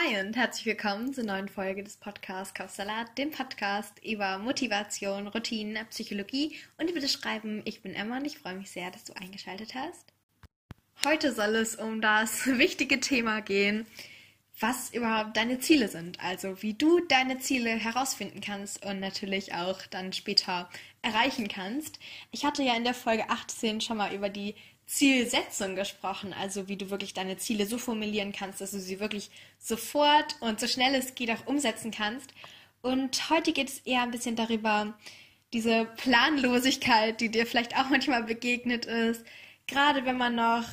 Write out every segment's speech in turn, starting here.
Hi und herzlich willkommen zur neuen Folge des Podcasts Kaufsalat, dem Podcast über Motivation, Routinen, Psychologie und über das Schreiben. Ich bin Emma und ich freue mich sehr, dass du eingeschaltet hast. Heute soll es um das wichtige Thema gehen, was überhaupt deine Ziele sind. Also wie du deine Ziele herausfinden kannst und natürlich auch dann später erreichen kannst. Ich hatte ja in der Folge 18 schon mal über die Zielsetzung gesprochen, also wie du wirklich deine Ziele so formulieren kannst, dass du sie wirklich sofort und so schnell es geht auch umsetzen kannst. Und heute geht es eher ein bisschen darüber, diese Planlosigkeit, die dir vielleicht auch manchmal begegnet ist, gerade wenn man noch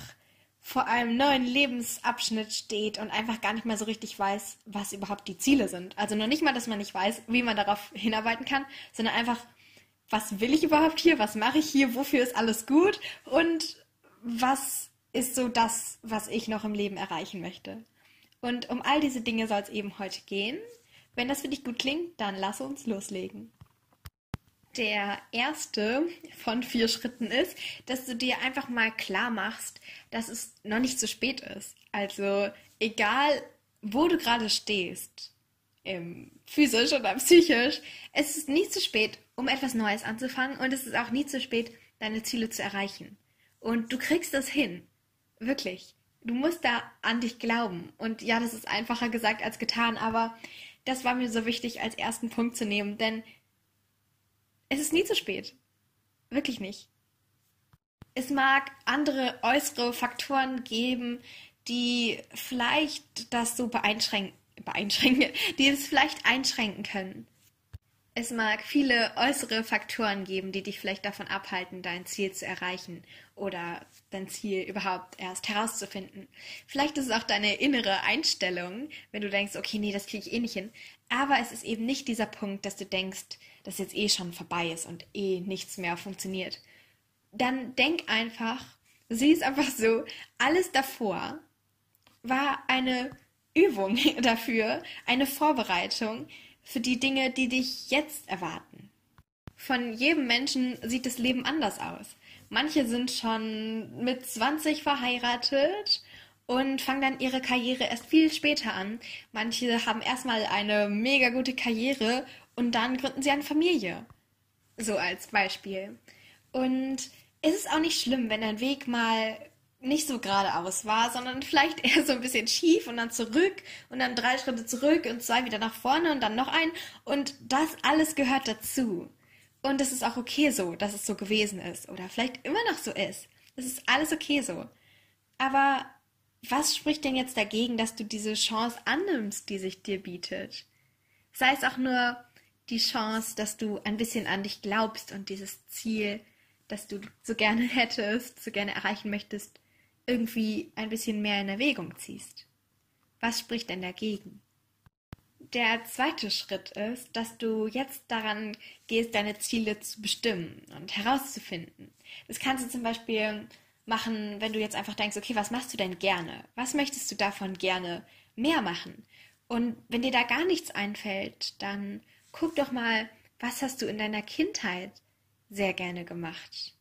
vor einem neuen Lebensabschnitt steht und einfach gar nicht mehr so richtig weiß, was überhaupt die Ziele sind. Also noch nicht mal, dass man nicht weiß, wie man darauf hinarbeiten kann, sondern einfach, was will ich überhaupt hier, was mache ich hier, wofür ist alles gut und was ist so das, was ich noch im Leben erreichen möchte. Und um all diese Dinge soll es eben heute gehen. Wenn das für dich gut klingt, dann lass uns loslegen. Der erste von vier Schritten ist, dass du dir einfach mal klar machst, dass es noch nicht zu spät ist. Also egal, wo du gerade stehst, physisch oder psychisch, es ist nie zu spät, um etwas Neues anzufangen und es ist auch nie zu spät, deine Ziele zu erreichen. Und du kriegst das hin. Wirklich. Du musst da an dich glauben. Und ja, das ist einfacher gesagt als getan, aber das war mir so wichtig als ersten Punkt zu nehmen, denn es ist nie zu spät. Wirklich nicht. Es mag andere äußere Faktoren geben, die vielleicht das so beeinschränken, beeinschränken, die es vielleicht einschränken können. Es mag viele äußere Faktoren geben, die dich vielleicht davon abhalten, dein Ziel zu erreichen oder dein Ziel überhaupt erst herauszufinden. Vielleicht ist es auch deine innere Einstellung, wenn du denkst, okay, nee, das kriege ich eh nicht hin. Aber es ist eben nicht dieser Punkt, dass du denkst, dass jetzt eh schon vorbei ist und eh nichts mehr funktioniert. Dann denk einfach, sieh es einfach so, alles davor war eine Übung dafür, eine Vorbereitung, für die Dinge, die dich jetzt erwarten. Von jedem Menschen sieht das Leben anders aus. Manche sind schon mit 20 verheiratet und fangen dann ihre Karriere erst viel später an. Manche haben erstmal eine mega gute Karriere und dann gründen sie eine Familie. So als Beispiel. Und es ist auch nicht schlimm, wenn dein Weg mal nicht so geradeaus war, sondern vielleicht eher so ein bisschen schief und dann zurück und dann drei Schritte zurück und zwei wieder nach vorne und dann noch ein. Und das alles gehört dazu. Und es ist auch okay so, dass es so gewesen ist oder vielleicht immer noch so ist. Es ist alles okay so. Aber was spricht denn jetzt dagegen, dass du diese Chance annimmst, die sich dir bietet? Sei es auch nur die Chance, dass du ein bisschen an dich glaubst und dieses Ziel, das du so gerne hättest, so gerne erreichen möchtest, irgendwie ein bisschen mehr in Erwägung ziehst. Was spricht denn dagegen? Der zweite Schritt ist, dass du jetzt daran gehst, deine Ziele zu bestimmen und herauszufinden. Das kannst du zum Beispiel machen, wenn du jetzt einfach denkst, okay, was machst du denn gerne? Was möchtest du davon gerne mehr machen? Und wenn dir da gar nichts einfällt, dann guck doch mal, was hast du in deiner Kindheit sehr gerne gemacht?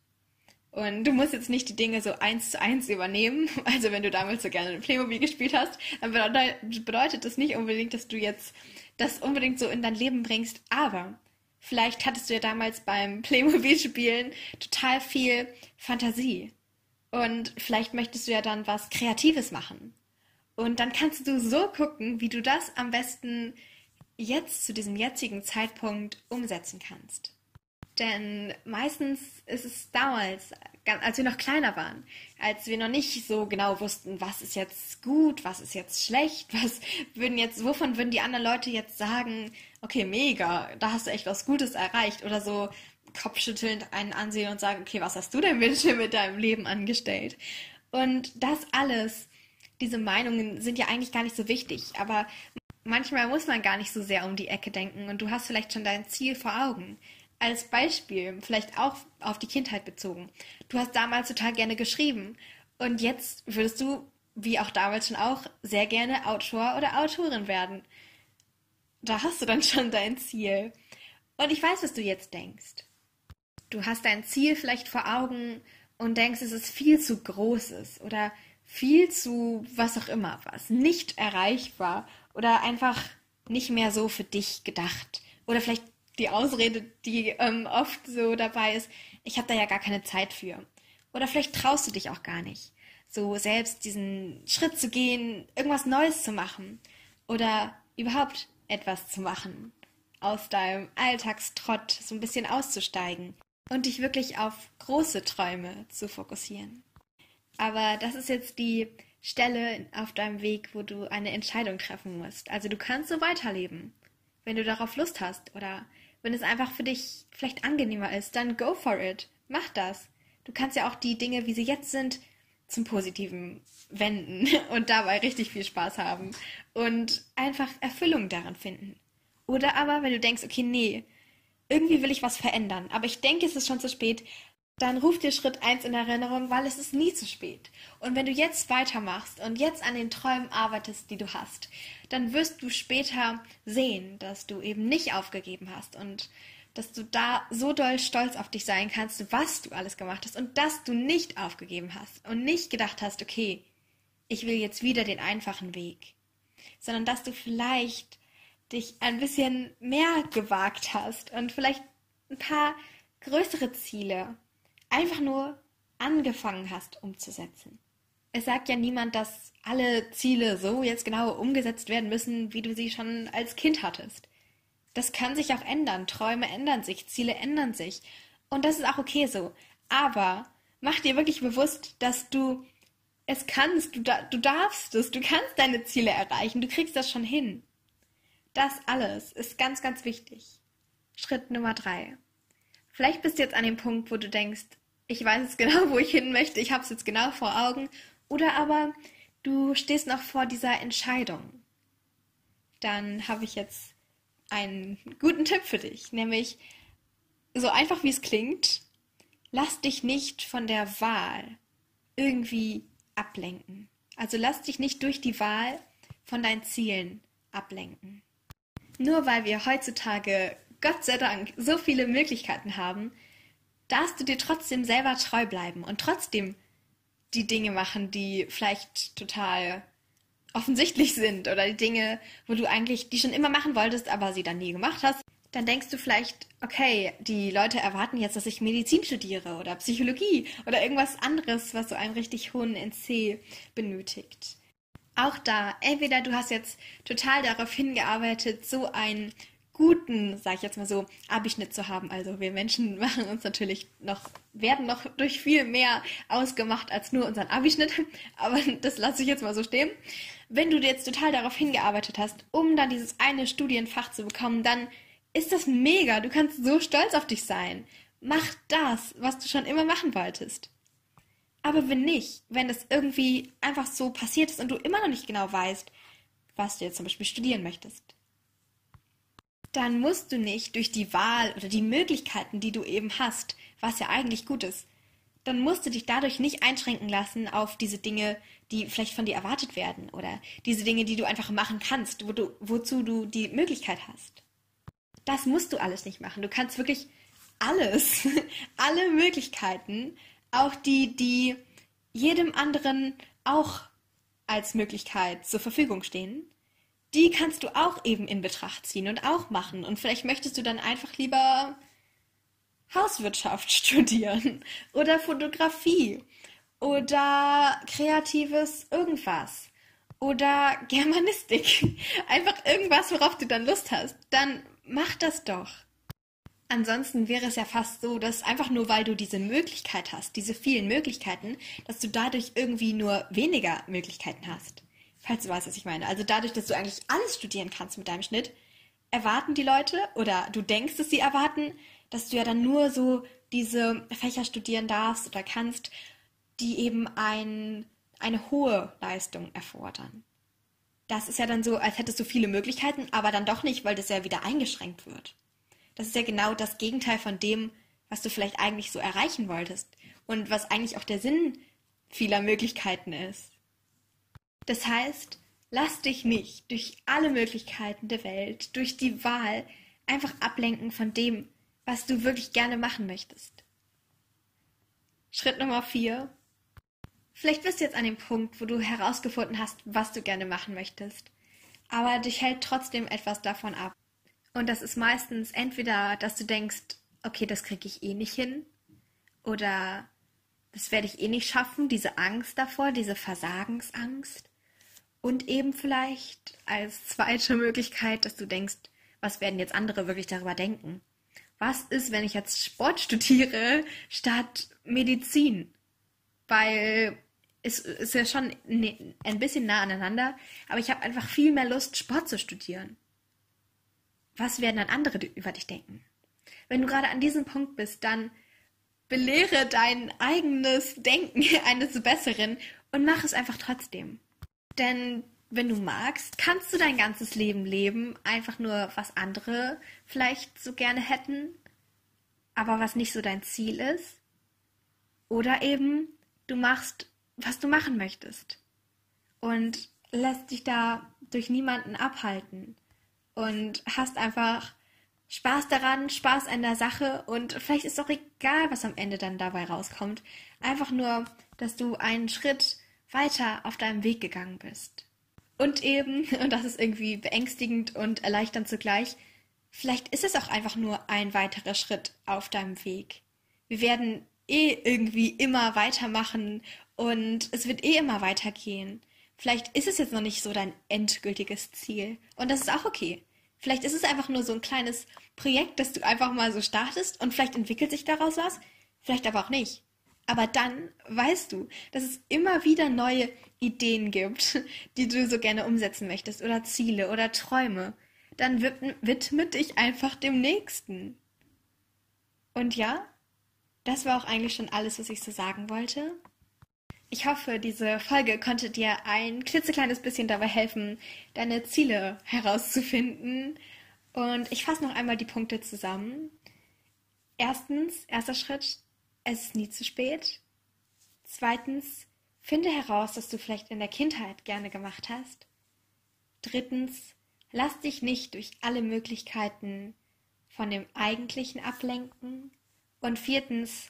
Und du musst jetzt nicht die Dinge so eins zu eins übernehmen. Also wenn du damals so gerne Playmobil gespielt hast, dann bedeutet das nicht unbedingt, dass du jetzt das unbedingt so in dein Leben bringst. Aber vielleicht hattest du ja damals beim Playmobil-Spielen total viel Fantasie. Und vielleicht möchtest du ja dann was Kreatives machen. Und dann kannst du so gucken, wie du das am besten jetzt zu diesem jetzigen Zeitpunkt umsetzen kannst. Denn meistens ist es damals, als wir noch kleiner waren, als wir noch nicht so genau wussten, was ist jetzt gut, was ist jetzt schlecht, was würden jetzt, wovon würden die anderen Leute jetzt sagen, okay, mega, da hast du echt was Gutes erreicht oder so kopfschüttelnd einen ansehen und sagen, okay, was hast du denn bitte mit deinem Leben angestellt? Und das alles, diese Meinungen sind ja eigentlich gar nicht so wichtig, aber manchmal muss man gar nicht so sehr um die Ecke denken und du hast vielleicht schon dein Ziel vor Augen als Beispiel, vielleicht auch auf die Kindheit bezogen. Du hast damals total gerne geschrieben und jetzt würdest du, wie auch damals schon auch, sehr gerne Autor oder Autorin werden. Da hast du dann schon dein Ziel. Und ich weiß, was du jetzt denkst. Du hast dein Ziel vielleicht vor Augen und denkst, es ist viel zu großes oder viel zu was auch immer was, nicht erreichbar oder einfach nicht mehr so für dich gedacht. Oder vielleicht die Ausrede, die ähm, oft so dabei ist, ich habe da ja gar keine Zeit für. Oder vielleicht traust du dich auch gar nicht, so selbst diesen Schritt zu gehen, irgendwas Neues zu machen oder überhaupt etwas zu machen, aus deinem Alltagstrott so ein bisschen auszusteigen und dich wirklich auf große Träume zu fokussieren. Aber das ist jetzt die Stelle auf deinem Weg, wo du eine Entscheidung treffen musst. Also du kannst so weiterleben, wenn du darauf Lust hast oder wenn es einfach für dich vielleicht angenehmer ist, dann go for it. Mach das. Du kannst ja auch die Dinge, wie sie jetzt sind, zum Positiven wenden und dabei richtig viel Spaß haben und einfach Erfüllung daran finden. Oder aber, wenn du denkst, okay, nee, irgendwie will ich was verändern, aber ich denke, es ist schon zu spät, dann ruf dir Schritt 1 in Erinnerung, weil es ist nie zu spät. Und wenn du jetzt weitermachst und jetzt an den Träumen arbeitest, die du hast, dann wirst du später sehen, dass du eben nicht aufgegeben hast und dass du da so doll stolz auf dich sein kannst, was du alles gemacht hast und dass du nicht aufgegeben hast und nicht gedacht hast, okay, ich will jetzt wieder den einfachen Weg, sondern dass du vielleicht dich ein bisschen mehr gewagt hast und vielleicht ein paar größere Ziele einfach nur angefangen hast umzusetzen. Es sagt ja niemand, dass alle Ziele so jetzt genau umgesetzt werden müssen, wie du sie schon als Kind hattest. Das kann sich auch ändern. Träume ändern sich, Ziele ändern sich. Und das ist auch okay so. Aber mach dir wirklich bewusst, dass du es kannst, du, du darfst es, du kannst deine Ziele erreichen, du kriegst das schon hin. Das alles ist ganz, ganz wichtig. Schritt Nummer drei. Vielleicht bist du jetzt an dem Punkt, wo du denkst, ich weiß jetzt genau, wo ich hin möchte, ich habe es jetzt genau vor Augen. Oder aber du stehst noch vor dieser Entscheidung. Dann habe ich jetzt einen guten Tipp für dich, nämlich so einfach wie es klingt, lass dich nicht von der Wahl irgendwie ablenken. Also lass dich nicht durch die Wahl von deinen Zielen ablenken. Nur weil wir heutzutage Gott sei Dank so viele Möglichkeiten haben, darfst du dir trotzdem selber treu bleiben und trotzdem die Dinge machen, die vielleicht total offensichtlich sind oder die Dinge, wo du eigentlich die schon immer machen wolltest, aber sie dann nie gemacht hast, dann denkst du vielleicht, okay, die Leute erwarten jetzt, dass ich Medizin studiere oder Psychologie oder irgendwas anderes, was so einen richtig hohen NC benötigt. Auch da, entweder du hast jetzt total darauf hingearbeitet, so ein guten, sag ich jetzt mal so, Abischnitt zu haben. Also wir Menschen machen uns natürlich noch, werden noch durch viel mehr ausgemacht als nur unseren Abischnitt. Aber das lasse ich jetzt mal so stehen. Wenn du jetzt total darauf hingearbeitet hast, um dann dieses eine Studienfach zu bekommen, dann ist das mega. Du kannst so stolz auf dich sein. Mach das, was du schon immer machen wolltest. Aber wenn nicht, wenn das irgendwie einfach so passiert ist und du immer noch nicht genau weißt, was du jetzt zum Beispiel studieren möchtest, dann musst du nicht durch die Wahl oder die Möglichkeiten, die du eben hast, was ja eigentlich gut ist, dann musst du dich dadurch nicht einschränken lassen auf diese Dinge, die vielleicht von dir erwartet werden oder diese Dinge, die du einfach machen kannst, wo du, wozu du die Möglichkeit hast. Das musst du alles nicht machen. Du kannst wirklich alles, alle Möglichkeiten, auch die, die jedem anderen auch als Möglichkeit zur Verfügung stehen, die kannst du auch eben in Betracht ziehen und auch machen. Und vielleicht möchtest du dann einfach lieber Hauswirtschaft studieren oder Fotografie oder kreatives irgendwas oder Germanistik. Einfach irgendwas, worauf du dann Lust hast. Dann mach das doch. Ansonsten wäre es ja fast so, dass einfach nur weil du diese Möglichkeit hast, diese vielen Möglichkeiten, dass du dadurch irgendwie nur weniger Möglichkeiten hast. Falls du weißt, was ich meine. Also dadurch, dass du eigentlich alles studieren kannst mit deinem Schnitt, erwarten die Leute oder du denkst, dass sie erwarten, dass du ja dann nur so diese Fächer studieren darfst oder kannst, die eben ein, eine hohe Leistung erfordern. Das ist ja dann so, als hättest du viele Möglichkeiten, aber dann doch nicht, weil das ja wieder eingeschränkt wird. Das ist ja genau das Gegenteil von dem, was du vielleicht eigentlich so erreichen wolltest und was eigentlich auch der Sinn vieler Möglichkeiten ist. Das heißt, lass dich nicht durch alle Möglichkeiten der Welt, durch die Wahl einfach ablenken von dem, was du wirklich gerne machen möchtest. Schritt Nummer vier. Vielleicht bist du jetzt an dem Punkt, wo du herausgefunden hast, was du gerne machen möchtest. Aber dich hält trotzdem etwas davon ab. Und das ist meistens entweder, dass du denkst, okay, das kriege ich eh nicht hin. Oder das werde ich eh nicht schaffen, diese Angst davor, diese Versagensangst. Und eben vielleicht als zweite Möglichkeit, dass du denkst, was werden jetzt andere wirklich darüber denken? Was ist, wenn ich jetzt Sport studiere statt Medizin? Weil es ist ja schon ne, ein bisschen nah aneinander, aber ich habe einfach viel mehr Lust, Sport zu studieren. Was werden dann andere über dich denken? Wenn du gerade an diesem Punkt bist, dann belehre dein eigenes Denken eines Besseren und mach es einfach trotzdem. Denn wenn du magst, kannst du dein ganzes Leben leben, einfach nur was andere vielleicht so gerne hätten, aber was nicht so dein Ziel ist. Oder eben, du machst, was du machen möchtest und lässt dich da durch niemanden abhalten und hast einfach Spaß daran, Spaß an der Sache und vielleicht ist auch egal, was am Ende dann dabei rauskommt. Einfach nur, dass du einen Schritt weiter auf deinem Weg gegangen bist. Und eben, und das ist irgendwie beängstigend und erleichternd zugleich, vielleicht ist es auch einfach nur ein weiterer Schritt auf deinem Weg. Wir werden eh irgendwie immer weitermachen und es wird eh immer weitergehen. Vielleicht ist es jetzt noch nicht so dein endgültiges Ziel. Und das ist auch okay. Vielleicht ist es einfach nur so ein kleines Projekt, das du einfach mal so startest und vielleicht entwickelt sich daraus was, vielleicht aber auch nicht. Aber dann weißt du, dass es immer wieder neue Ideen gibt, die du so gerne umsetzen möchtest oder Ziele oder Träume. Dann widme dich einfach dem nächsten. Und ja, das war auch eigentlich schon alles, was ich so sagen wollte. Ich hoffe, diese Folge konnte dir ein klitzekleines bisschen dabei helfen, deine Ziele herauszufinden. Und ich fasse noch einmal die Punkte zusammen. Erstens, erster Schritt, es ist nie zu spät. Zweitens, finde heraus, was du vielleicht in der Kindheit gerne gemacht hast. Drittens, lass dich nicht durch alle Möglichkeiten von dem Eigentlichen ablenken. Und viertens,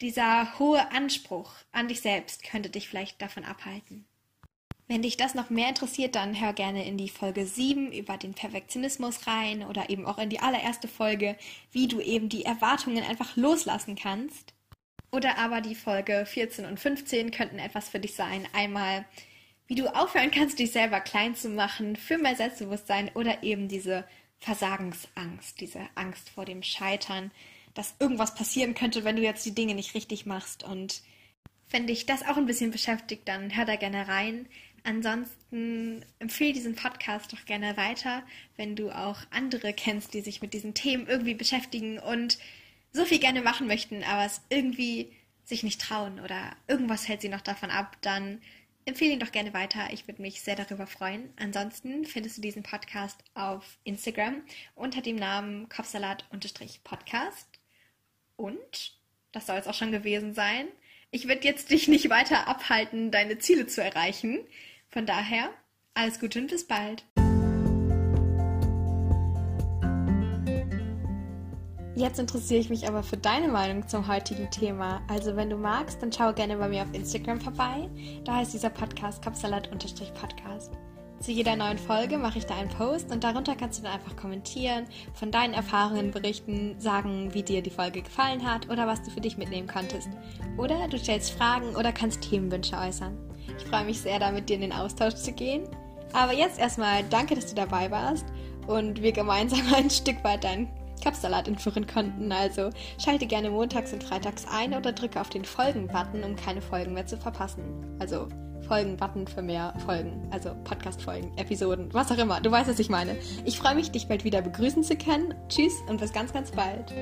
dieser hohe Anspruch an dich selbst könnte dich vielleicht davon abhalten. Wenn dich das noch mehr interessiert, dann hör gerne in die Folge 7 über den Perfektionismus rein oder eben auch in die allererste Folge, wie du eben die Erwartungen einfach loslassen kannst. Oder aber die Folge 14 und 15 könnten etwas für dich sein. Einmal, wie du aufhören kannst, dich selber klein zu machen für mehr Selbstbewusstsein oder eben diese Versagensangst, diese Angst vor dem Scheitern, dass irgendwas passieren könnte, wenn du jetzt die Dinge nicht richtig machst. Und wenn dich das auch ein bisschen beschäftigt, dann hör da gerne rein. Ansonsten empfehle diesen Podcast doch gerne weiter, wenn du auch andere kennst, die sich mit diesen Themen irgendwie beschäftigen und so viel gerne machen möchten, aber es irgendwie sich nicht trauen oder irgendwas hält sie noch davon ab, dann empfehle ihn doch gerne weiter. Ich würde mich sehr darüber freuen. Ansonsten findest du diesen Podcast auf Instagram unter dem Namen Kopfsalat-Podcast. Und das soll es auch schon gewesen sein. Ich werde jetzt dich nicht weiter abhalten, deine Ziele zu erreichen. Von daher, alles Gute und bis bald. Jetzt interessiere ich mich aber für deine Meinung zum heutigen Thema. Also wenn du magst, dann schau gerne bei mir auf Instagram vorbei. Da heißt dieser Podcast Kapsalat-Podcast. Zu jeder neuen Folge mache ich da einen Post und darunter kannst du dann einfach kommentieren, von deinen Erfahrungen berichten, sagen, wie dir die Folge gefallen hat oder was du für dich mitnehmen konntest. Oder du stellst Fragen oder kannst Themenwünsche äußern. Ich freue mich sehr, da mit dir in den Austausch zu gehen. Aber jetzt erstmal danke, dass du dabei warst und wir gemeinsam ein Stück weit deinen Kapsalat entführen konnten. Also schalte gerne montags und freitags ein oder drücke auf den Folgen-Button, um keine Folgen mehr zu verpassen. Also Folgen-Button für mehr Folgen, also Podcast-Folgen, Episoden, was auch immer. Du weißt, was ich meine. Ich freue mich, dich bald wieder begrüßen zu können. Tschüss und bis ganz, ganz bald.